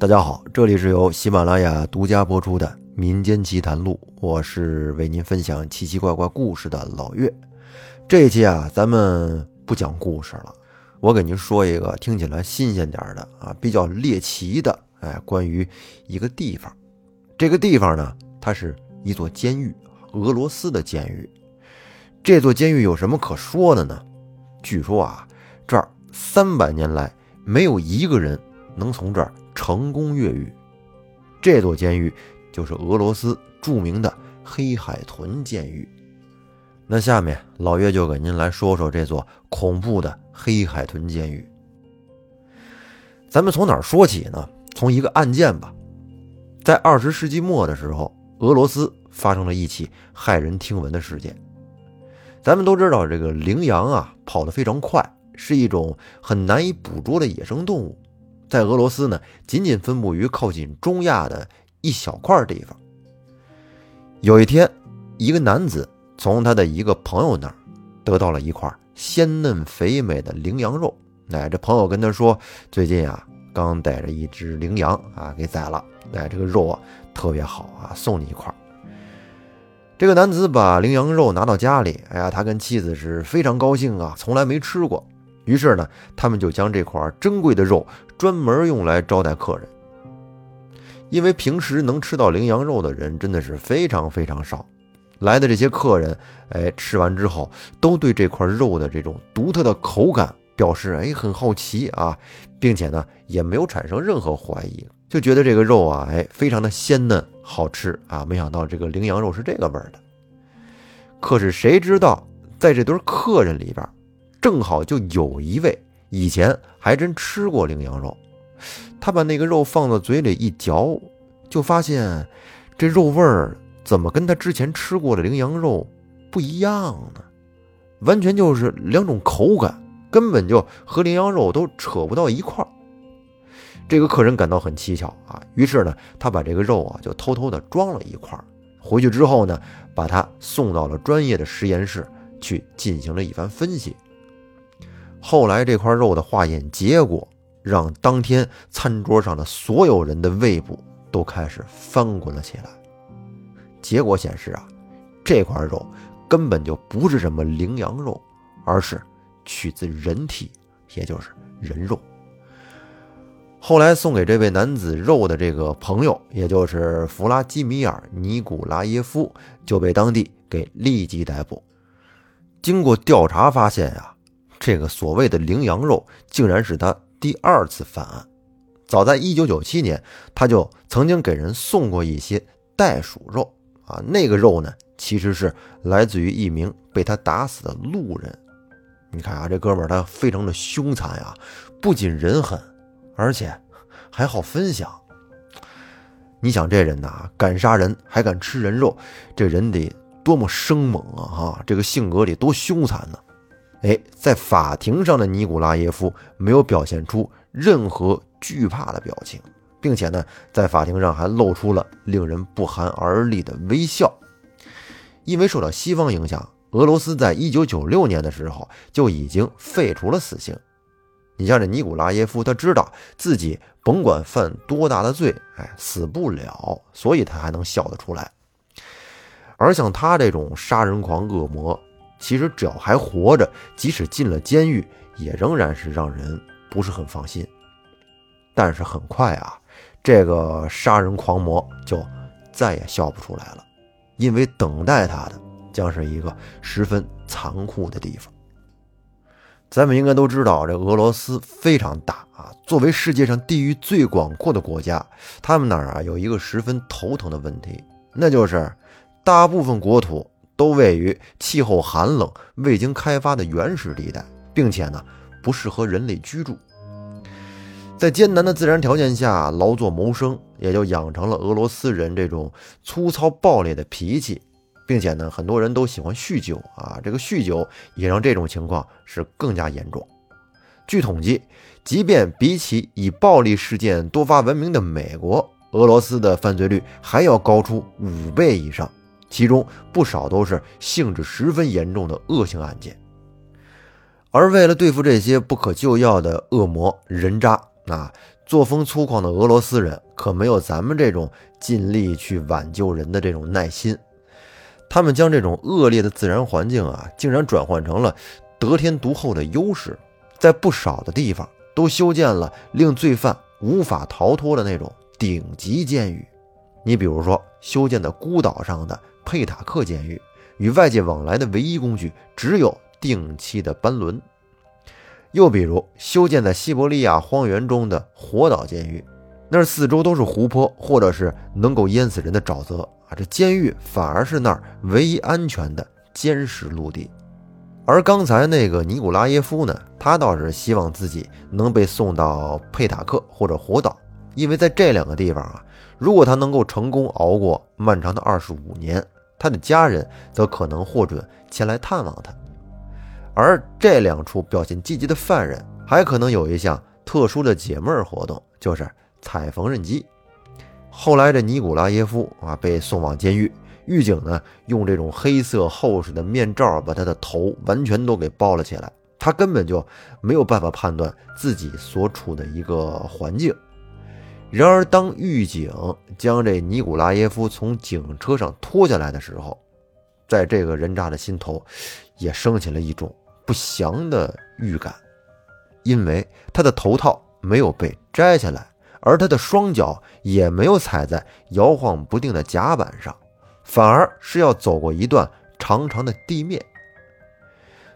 大家好，这里是由喜马拉雅独家播出的《民间奇谈录》，我是为您分享奇奇怪怪故事的老岳。这一期啊，咱们不讲故事了，我给您说一个听起来新鲜点的啊，比较猎奇的，哎，关于一个地方。这个地方呢，它是一座监狱，俄罗斯的监狱。这座监狱有什么可说的呢？据说啊，这儿三百年来没有一个人能从这儿。成功越狱，这座监狱就是俄罗斯著名的黑海豚监狱。那下面老岳就给您来说说这座恐怖的黑海豚监狱。咱们从哪儿说起呢？从一个案件吧。在二十世纪末的时候，俄罗斯发生了一起骇人听闻的事件。咱们都知道，这个羚羊啊跑得非常快，是一种很难以捕捉的野生动物。在俄罗斯呢，仅仅分布于靠近中亚的一小块地方。有一天，一个男子从他的一个朋友那儿得到了一块鲜嫩肥美的羚羊肉。哎，这朋友跟他说，最近啊，刚逮着一只羚羊啊给宰了。哎，这个肉啊特别好啊，送你一块。这个男子把羚羊肉拿到家里，哎呀，他跟妻子是非常高兴啊，从来没吃过。于是呢，他们就将这块珍贵的肉专门用来招待客人。因为平时能吃到羚羊肉的人真的是非常非常少，来的这些客人，哎，吃完之后都对这块肉的这种独特的口感表示哎很好奇啊，并且呢也没有产生任何怀疑，就觉得这个肉啊哎非常的鲜嫩好吃啊。没想到这个羚羊肉是这个味儿的。可是谁知道在这堆客人里边。正好就有一位以前还真吃过羚羊肉，他把那个肉放到嘴里一嚼，就发现这肉味儿怎么跟他之前吃过的羚羊肉不一样呢？完全就是两种口感，根本就和羚羊肉都扯不到一块儿。这个客人感到很蹊跷啊，于是呢，他把这个肉啊就偷偷的装了一块儿，回去之后呢，把它送到了专业的实验室去进行了一番分析。后来这块肉的化验结果，让当天餐桌上的所有人的胃部都开始翻滚了起来。结果显示啊，这块肉根本就不是什么羚羊肉，而是取自人体，也就是人肉。后来送给这位男子肉的这个朋友，也就是弗拉基米尔·尼古拉耶夫，就被当地给立即逮捕。经过调查发现呀。这个所谓的羚羊肉，竟然是他第二次犯案。早在1997年，他就曾经给人送过一些袋鼠肉啊，那个肉呢，其实是来自于一名被他打死的路人。你看啊，这哥们儿他非常的凶残呀，不仅人狠，而且还好分享。你想这人呐，敢杀人还敢吃人肉，这人得多么生猛啊！哈，这个性格得多凶残呢！哎，在法庭上的尼古拉耶夫没有表现出任何惧怕的表情，并且呢，在法庭上还露出了令人不寒而栗的微笑。因为受到西方影响，俄罗斯在一九九六年的时候就已经废除了死刑。你像这尼古拉耶夫，他知道自己甭管犯多大的罪，哎，死不了，所以他还能笑得出来。而像他这种杀人狂恶魔。其实只要还活着，即使进了监狱，也仍然是让人不是很放心。但是很快啊，这个杀人狂魔就再也笑不出来了，因为等待他的将是一个十分残酷的地方。咱们应该都知道，这俄罗斯非常大啊，作为世界上地域最广阔的国家，他们那儿啊有一个十分头疼的问题，那就是大部分国土。都位于气候寒冷、未经开发的原始地带，并且呢不适合人类居住。在艰难的自然条件下劳作谋生，也就养成了俄罗斯人这种粗糙暴烈的脾气，并且呢很多人都喜欢酗酒啊，这个酗酒也让这种情况是更加严重。据统计，即便比起以暴力事件多发闻名的美国，俄罗斯的犯罪率还要高出五倍以上。其中不少都是性质十分严重的恶性案件，而为了对付这些不可救药的恶魔人渣，啊，作风粗犷的俄罗斯人可没有咱们这种尽力去挽救人的这种耐心。他们将这种恶劣的自然环境啊，竟然转换成了得天独厚的优势，在不少的地方都修建了令罪犯无法逃脱的那种顶级监狱。你比如说，修建在孤岛上的佩塔克监狱，与外界往来的唯一工具只有定期的班轮。又比如，修建在西伯利亚荒原中的火岛监狱，那儿四周都是湖泊，或者是能够淹死人的沼泽啊！这监狱反而是那儿唯一安全的坚实陆地。而刚才那个尼古拉耶夫呢，他倒是希望自己能被送到佩塔克或者火岛，因为在这两个地方啊，如果他能够成功熬过漫长的二十五年，他的家人则可能获准前来探望他。而这两处表现积极的犯人，还可能有一项特殊的解闷活动，就是踩缝纫机。后来这尼古拉耶夫啊被送往监狱，狱警呢用这种黑色厚实的面罩把他的头完全都给包了起来，他根本就没有办法判断自己所处的一个环境。然而，当狱警将这尼古拉耶夫从警车上拖下来的时候，在这个人渣的心头也升起了一种。不祥的预感，因为他的头套没有被摘下来，而他的双脚也没有踩在摇晃不定的甲板上，反而是要走过一段长长的地面。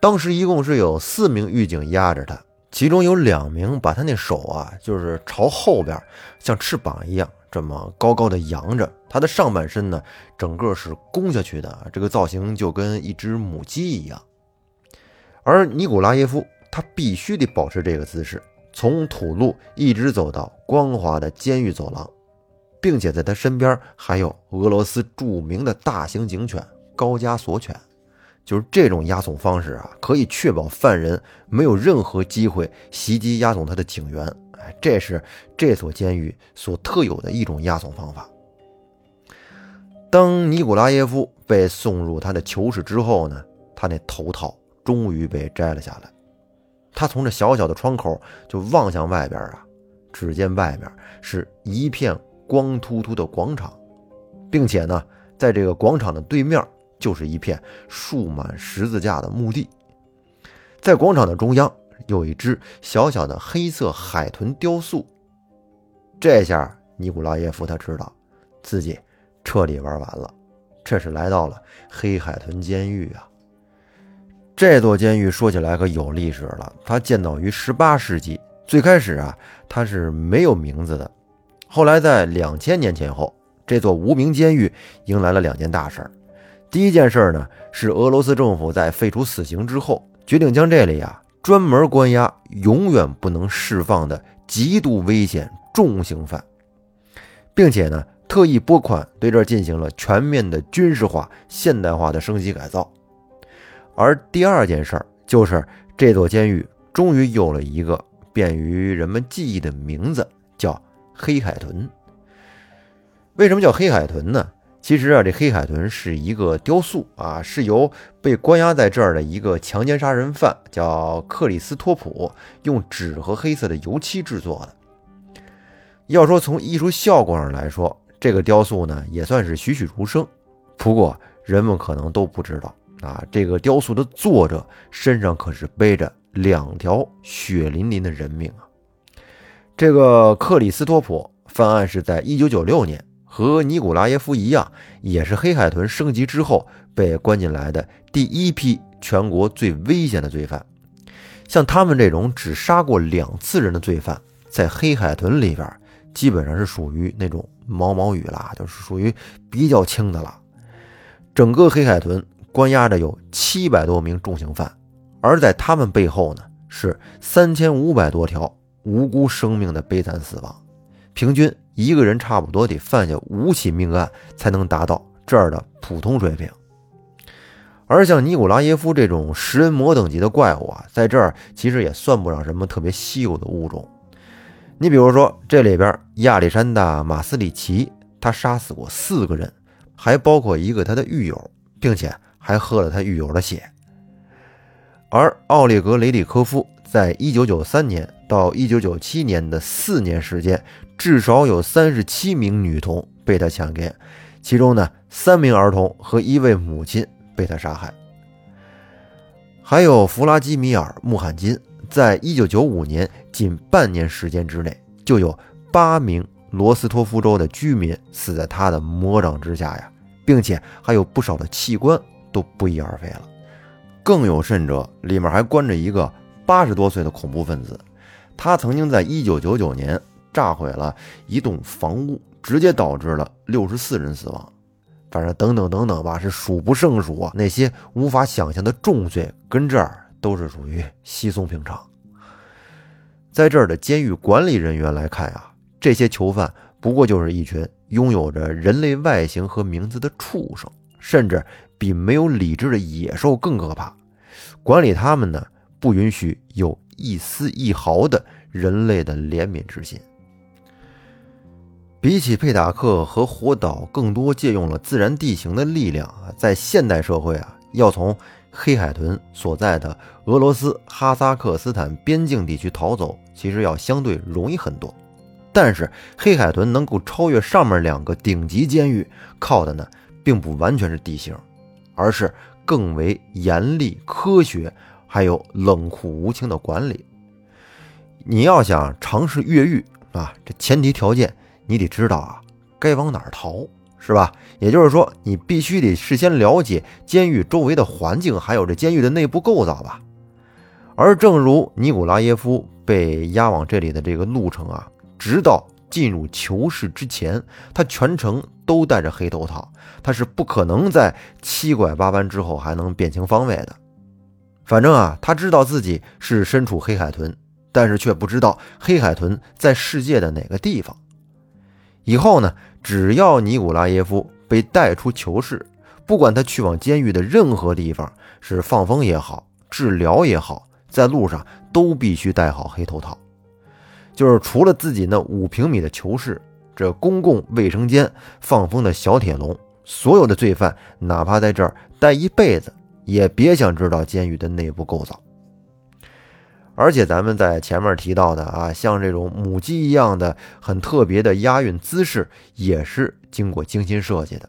当时一共是有四名狱警压着他，其中有两名把他那手啊，就是朝后边，像翅膀一样这么高高的扬着，他的上半身呢，整个是弓下去的，这个造型就跟一只母鸡一样。而尼古拉耶夫，他必须得保持这个姿势，从土路一直走到光滑的监狱走廊，并且在他身边还有俄罗斯著名的大型警犬高加索犬。就是这种押送方式啊，可以确保犯人没有任何机会袭击押送他的警员。哎，这是这所监狱所特有的一种押送方法。当尼古拉耶夫被送入他的囚室之后呢，他那头套。终于被摘了下来，他从这小小的窗口就望向外边啊，只见外面是一片光秃秃的广场，并且呢，在这个广场的对面就是一片竖满十字架的墓地，在广场的中央有一只小小的黑色海豚雕塑。这下尼古拉耶夫他知道自己彻底玩完了，这是来到了黑海豚监狱啊。这座监狱说起来可有历史了，它建造于十八世纪。最开始啊，它是没有名字的。后来在两千年前后，这座无名监狱迎来了两件大事儿。第一件事呢，是俄罗斯政府在废除死刑之后，决定将这里啊专门关押永远不能释放的极度危险重刑犯，并且呢，特意拨款对这儿进行了全面的军事化、现代化的升级改造。而第二件事儿就是，这座监狱终于有了一个便于人们记忆的名字，叫黑海豚。为什么叫黑海豚呢？其实啊，这黑海豚是一个雕塑啊，是由被关押在这儿的一个强奸杀人犯叫克里斯托普用纸和黑色的油漆制作的。要说从艺术效果上来说，这个雕塑呢也算是栩栩如生。不过人们可能都不知道。啊，这个雕塑的作者身上可是背着两条血淋淋的人命啊！这个克里斯托普犯案是在一九九六年，和尼古拉耶夫一样，也是黑海豚升级之后被关进来的第一批全国最危险的罪犯。像他们这种只杀过两次人的罪犯，在黑海豚里边基本上是属于那种毛毛雨啦，就是属于比较轻的了。整个黑海豚。关押着有七百多名重刑犯，而在他们背后呢，是三千五百多条无辜生命的悲惨死亡。平均一个人差不多得犯下五起命案才能达到这儿的普通水平。而像尼古拉耶夫这种食人魔等级的怪物啊，在这儿其实也算不上什么特别稀有的物种。你比如说，这里边亚历山大·马斯里奇，他杀死过四个人，还包括一个他的狱友，并且。还喝了他狱友的血，而奥列格·雷里科夫在1993年到1997年的四年时间，至少有37名女童被他强奸，其中呢，三名儿童和一位母亲被他杀害。还有弗拉基米尔·穆罕金，在1995年仅半年时间之内，就有八名罗斯托夫州的居民死在他的魔掌之下呀，并且还有不少的器官都不翼而飞了。更有甚者，里面还关着一个八十多岁的恐怖分子，他曾经在一九九九年炸毁了一栋房屋，直接导致了六十四人死亡。反正等等等等吧，是数不胜数啊！那些无法想象的重罪，跟这儿都是属于稀松平常。在这儿的监狱管理人员来看啊，这些囚犯不过就是一群拥有着人类外形和名字的畜生，甚至。比没有理智的野兽更可怕。管理他们呢，不允许有一丝一毫的人类的怜悯之心。比起佩塔克和火岛，更多借用了自然地形的力量啊。在现代社会啊，要从黑海豚所在的俄罗斯哈萨克斯坦边境地区逃走，其实要相对容易很多。但是黑海豚能够超越上面两个顶级监狱，靠的呢，并不完全是地形。而是更为严厉、科学，还有冷酷无情的管理。你要想尝试越狱啊，这前提条件你得知道啊，该往哪儿逃，是吧？也就是说，你必须得事先了解监狱周围的环境，还有这监狱的内部构造吧。而正如尼古拉耶夫被押往这里的这个路程啊，直到。进入囚室之前，他全程都戴着黑头套，他是不可能在七拐八弯之后还能辨清方位的。反正啊，他知道自己是身处黑海豚，但是却不知道黑海豚在世界的哪个地方。以后呢，只要尼古拉耶夫被带出囚室，不管他去往监狱的任何地方，是放风也好，治疗也好，在路上都必须戴好黑头套。就是除了自己那五平米的囚室，这公共卫生间、放风的小铁笼，所有的罪犯哪怕在这儿待一辈子，也别想知道监狱的内部构造。而且咱们在前面提到的啊，像这种母鸡一样的很特别的押运姿势，也是经过精心设计的。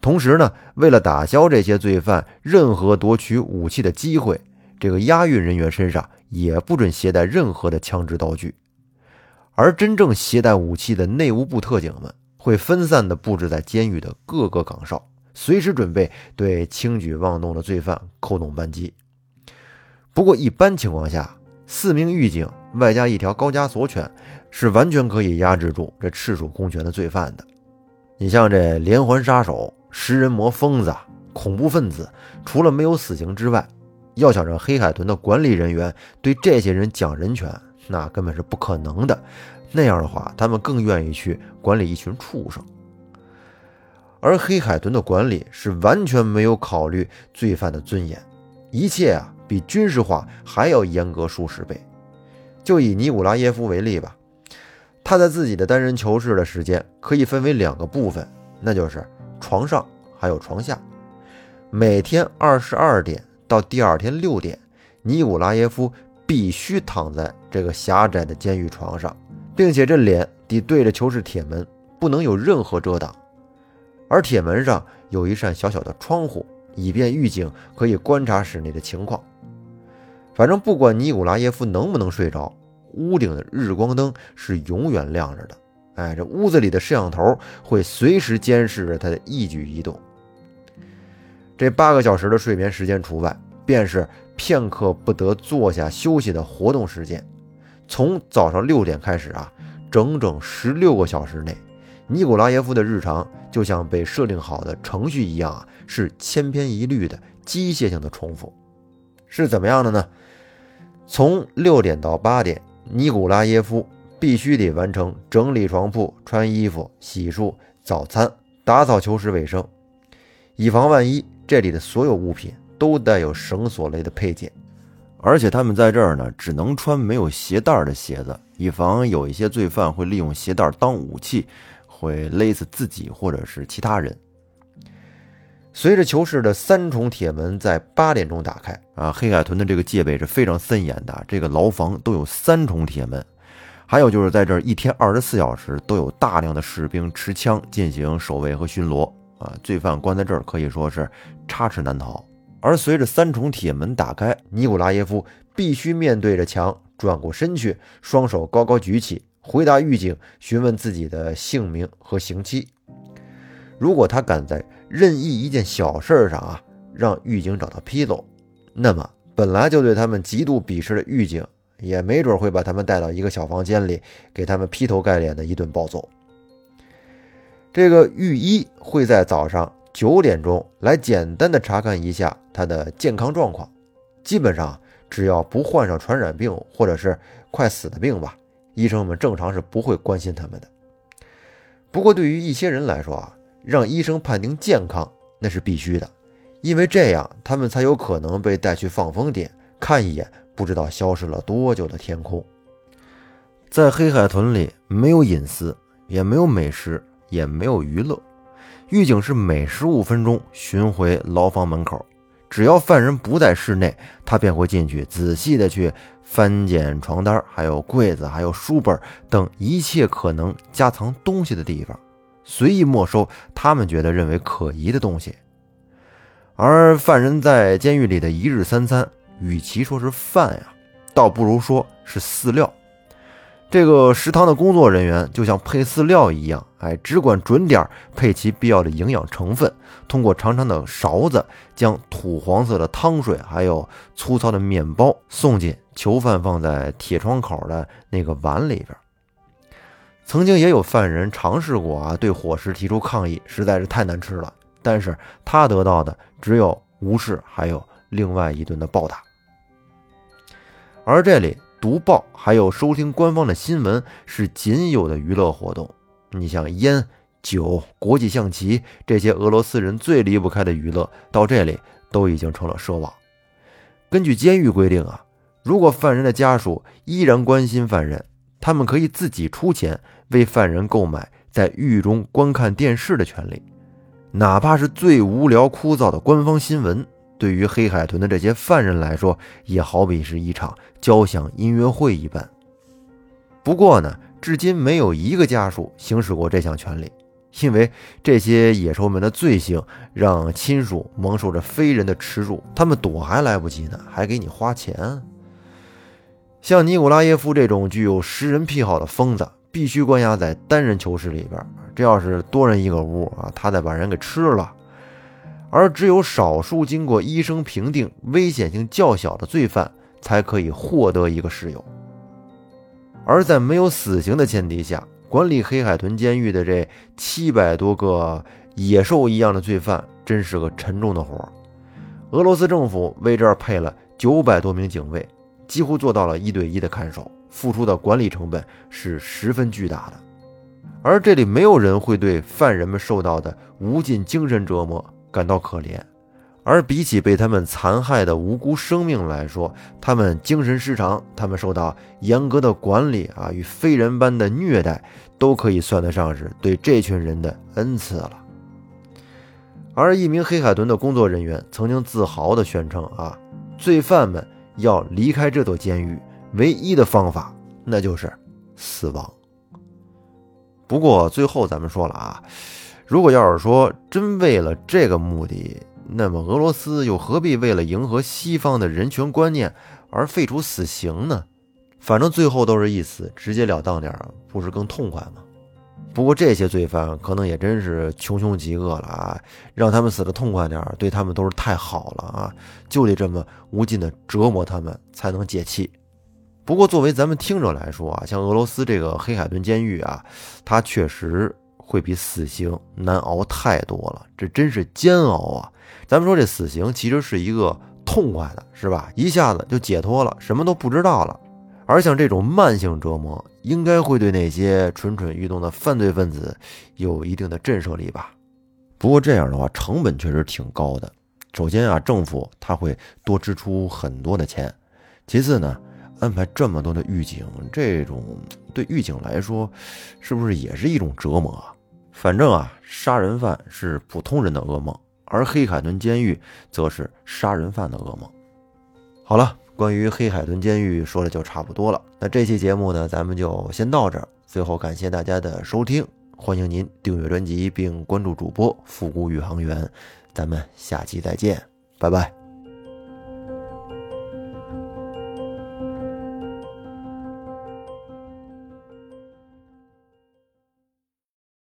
同时呢，为了打消这些罪犯任何夺取武器的机会，这个押运人员身上也不准携带任何的枪支道具。而真正携带武器的内务部特警们会分散的布置在监狱的各个岗哨，随时准备对轻举妄动的罪犯扣动扳机。不过，一般情况下，四名狱警外加一条高加索犬是完全可以压制住这赤手空拳的罪犯的。你像这连环杀手、食人魔、疯子、恐怖分子，除了没有死刑之外，要想让黑海豚的管理人员对这些人讲人权。那根本是不可能的，那样的话，他们更愿意去管理一群畜生。而黑海豚的管理是完全没有考虑罪犯的尊严，一切啊比军事化还要严格数十倍。就以尼古拉耶夫为例吧，他在自己的单人囚室的时间可以分为两个部分，那就是床上还有床下。每天二十二点到第二天六点，尼古拉耶夫。必须躺在这个狭窄的监狱床上，并且这脸得对着囚室铁门，不能有任何遮挡。而铁门上有一扇小小的窗户，以便狱警可以观察室内的情况。反正不管尼古拉耶夫能不能睡着，屋顶的日光灯是永远亮着的。哎，这屋子里的摄像头会随时监视着他的一举一动。这八个小时的睡眠时间除外，便是。片刻不得坐下休息的活动时间，从早上六点开始啊，整整十六个小时内，尼古拉耶夫的日常就像被设定好的程序一样啊，是千篇一律的机械性的重复。是怎么样的呢？从六点到八点，尼古拉耶夫必须得完成整理床铺、穿衣服、洗漱、早餐、打扫囚室卫生，以防万一，这里的所有物品。都带有绳索类的配件，而且他们在这儿呢，只能穿没有鞋带的鞋子，以防有一些罪犯会利用鞋带当武器，会勒死自己或者是其他人。随着囚室的三重铁门在八点钟打开啊，黑海豚的这个戒备是非常森严的，这个牢房都有三重铁门。还有就是在这一天二十四小时都有大量的士兵持枪进行守卫和巡逻啊，罪犯关在这儿可以说是插翅难逃。而随着三重铁门打开，尼古拉耶夫必须面对着墙，转过身去，双手高高举起，回答狱警询问自己的姓名和刑期。如果他敢在任意一件小事上啊让狱警找到纰漏，那么本来就对他们极度鄙视的狱警。也没准会把他们带到一个小房间里，给他们劈头盖脸的一顿暴揍。这个御医会在早上九点钟来简单的查看一下他的健康状况，基本上只要不患上传染病或者是快死的病吧，医生们正常是不会关心他们的。不过对于一些人来说啊，让医生判定健康那是必须的，因为这样他们才有可能被带去放风点看一眼。不知道消失了多久的天空，在黑海豚里没有隐私，也没有美食，也没有娱乐。狱警是每十五分钟巡回牢房门口，只要犯人不在室内，他便会进去仔细的去翻检床单，还有柜子，还有书本等一切可能夹藏东西的地方，随意没收他们觉得认为可疑的东西。而犯人在监狱里的一日三餐。与其说是饭呀，倒不如说是饲料。这个食堂的工作人员就像配饲料一样，哎，只管准点配齐必要的营养成分，通过长长的勺子将土黄色的汤水还有粗糙的面包送进囚犯放在铁窗口的那个碗里边。曾经也有犯人尝试过啊，对伙食提出抗议，实在是太难吃了，但是他得到的只有无视，还有另外一顿的暴打。而这里读报还有收听官方的新闻是仅有的娱乐活动。你像烟酒、国际象棋这些俄罗斯人最离不开的娱乐，到这里都已经成了奢望。根据监狱规定啊，如果犯人的家属依然关心犯人，他们可以自己出钱为犯人购买在狱中观看电视的权利，哪怕是最无聊枯燥的官方新闻。对于黑海豚的这些犯人来说，也好比是一场交响音乐会一般。不过呢，至今没有一个家属行使过这项权利，因为这些野兽们的罪行让亲属蒙受着非人的耻辱，他们躲还来不及呢，还给你花钱。像尼古拉耶夫这种具有食人癖好的疯子，必须关押在单人囚室里边。这要是多人一个屋啊，他再把人给吃了。而只有少数经过医生评定危险性较小的罪犯才可以获得一个室友。而在没有死刑的前提下，管理黑海豚监狱的这七百多个野兽一样的罪犯，真是个沉重的活儿。俄罗斯政府为这儿配了九百多名警卫，几乎做到了一对一的看守，付出的管理成本是十分巨大的。而这里没有人会对犯人们受到的无尽精神折磨。感到可怜，而比起被他们残害的无辜生命来说，他们精神失常，他们受到严格的管理啊与非人般的虐待，都可以算得上是对这群人的恩赐了。而一名黑海豚的工作人员曾经自豪地宣称啊，罪犯们要离开这座监狱，唯一的方法那就是死亡。不过最后咱们说了啊。如果要是说真为了这个目的，那么俄罗斯又何必为了迎合西方的人权观念而废除死刑呢？反正最后都是一死，直截了当点儿，不是更痛快吗？不过这些罪犯可能也真是穷凶极恶了啊，让他们死的痛快点儿，对他们都是太好了啊，就得这么无尽的折磨他们才能解气。不过作为咱们听者来说啊，像俄罗斯这个黑海顿监狱啊，它确实。会比死刑难熬太多了，这真是煎熬啊！咱们说这死刑其实是一个痛快的，是吧？一下子就解脱了，什么都不知道了。而像这种慢性折磨，应该会对那些蠢蠢欲动的犯罪分子有一定的震慑力吧？不过这样的话，成本确实挺高的。首先啊，政府他会多支出很多的钱；其次呢，安排这么多的狱警，这种对狱警来说，是不是也是一种折磨啊？反正啊，杀人犯是普通人的噩梦，而黑海豚监狱则是杀人犯的噩梦。好了，关于黑海豚监狱说的就差不多了。那这期节目呢，咱们就先到这儿。最后感谢大家的收听，欢迎您订阅专辑并关注主播复古宇航员。咱们下期再见，拜拜。